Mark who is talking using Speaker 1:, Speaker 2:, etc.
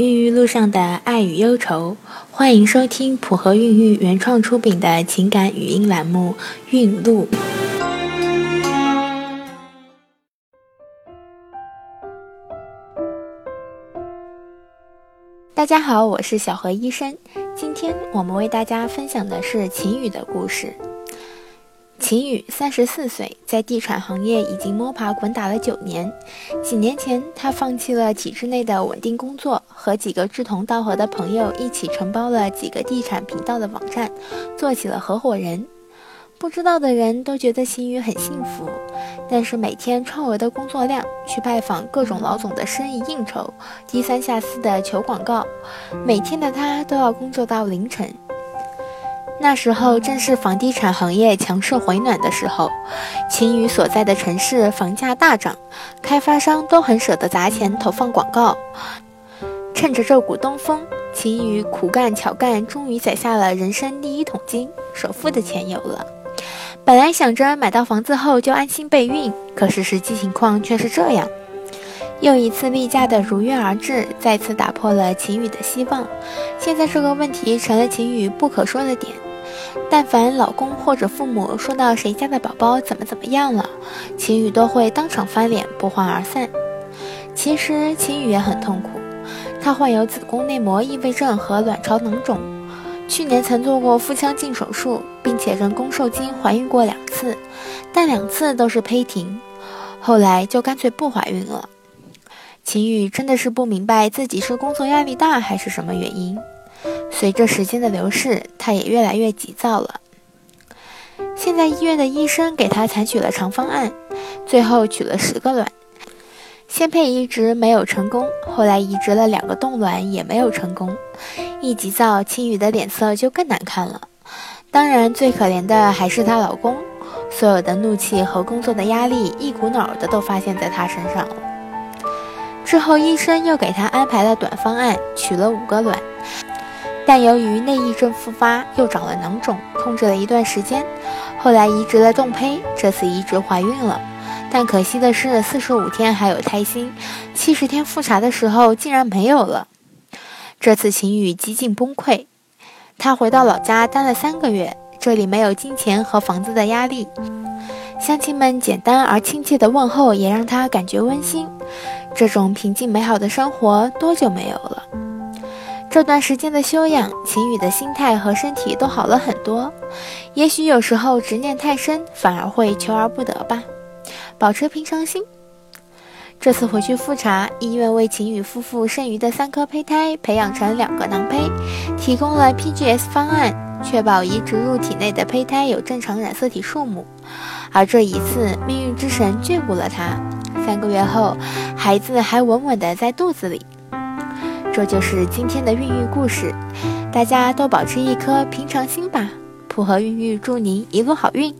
Speaker 1: 孕育路上的爱与忧愁，欢迎收听普和孕育原创出品的情感语音栏目《孕路》。大家好，我是小何医生。今天我们为大家分享的是秦宇的故事。秦宇三十四岁，在地产行业已经摸爬滚打了九年。几年前，他放弃了体制内的稳定工作，和几个志同道合的朋友一起承包了几个地产频道的网站，做起了合伙人。不知道的人都觉得秦宇很幸福，但是每天超额的工作量，去拜访各种老总的生意应酬，低三下四的求广告，每天的他都要工作到凌晨。那时候正是房地产行业强势回暖的时候，秦宇所在的城市房价大涨，开发商都很舍得砸钱投放广告。趁着这股东风，秦宇苦干巧干，终于攒下了人生第一桶金，首付的钱有了。本来想着买到房子后就安心备孕，可是实际情况却是这样。又一次例假的如约而至，再次打破了秦宇的希望。现在这个问题成了秦宇不可说的点。但凡老公或者父母说到谁家的宝宝怎么怎么样了，秦宇都会当场翻脸，不欢而散。其实秦宇也很痛苦，她患有子宫内膜异位症和卵巢囊肿，去年曾做过腹腔镜手术，并且人工受精怀孕过两次，但两次都是胚停，后来就干脆不怀孕了。秦宇真的是不明白自己是工作压力大还是什么原因。随着时间的流逝，他也越来越急躁了。现在医院的医生给他采取了长方案，最后取了十个卵，先配移植没有成功，后来移植了两个冻卵也没有成功。一急躁，青雨的脸色就更难看了。当然，最可怜的还是她老公，所有的怒气和工作的压力一股脑的都发现在她身上了。之后，医生又给她安排了短方案，取了五个卵。但由于内异症复发，又长了囊肿，控制了一段时间，后来移植了冻胚，这次移植怀孕了。但可惜的是，四十五天还有胎心，七十天复查的时候竟然没有了。这次秦宇几近崩溃，他回到老家待了三个月，这里没有金钱和房子的压力，乡亲们简单而亲切的问候也让他感觉温馨。这种平静美好的生活多久没有了？这段时间的休养，秦宇的心态和身体都好了很多。也许有时候执念太深，反而会求而不得吧。保持平常心。这次回去复查，医院为秦宇夫妇剩余的三颗胚胎培养成两个囊胚，提供了 PGS 方案，确保移植入体内的胚胎有正常染色体数目。而这一次，命运之神眷顾了他，三个月后，孩子还稳稳地在肚子里。这就是今天的孕育故事，大家都保持一颗平常心吧。普和孕育祝您一路好运。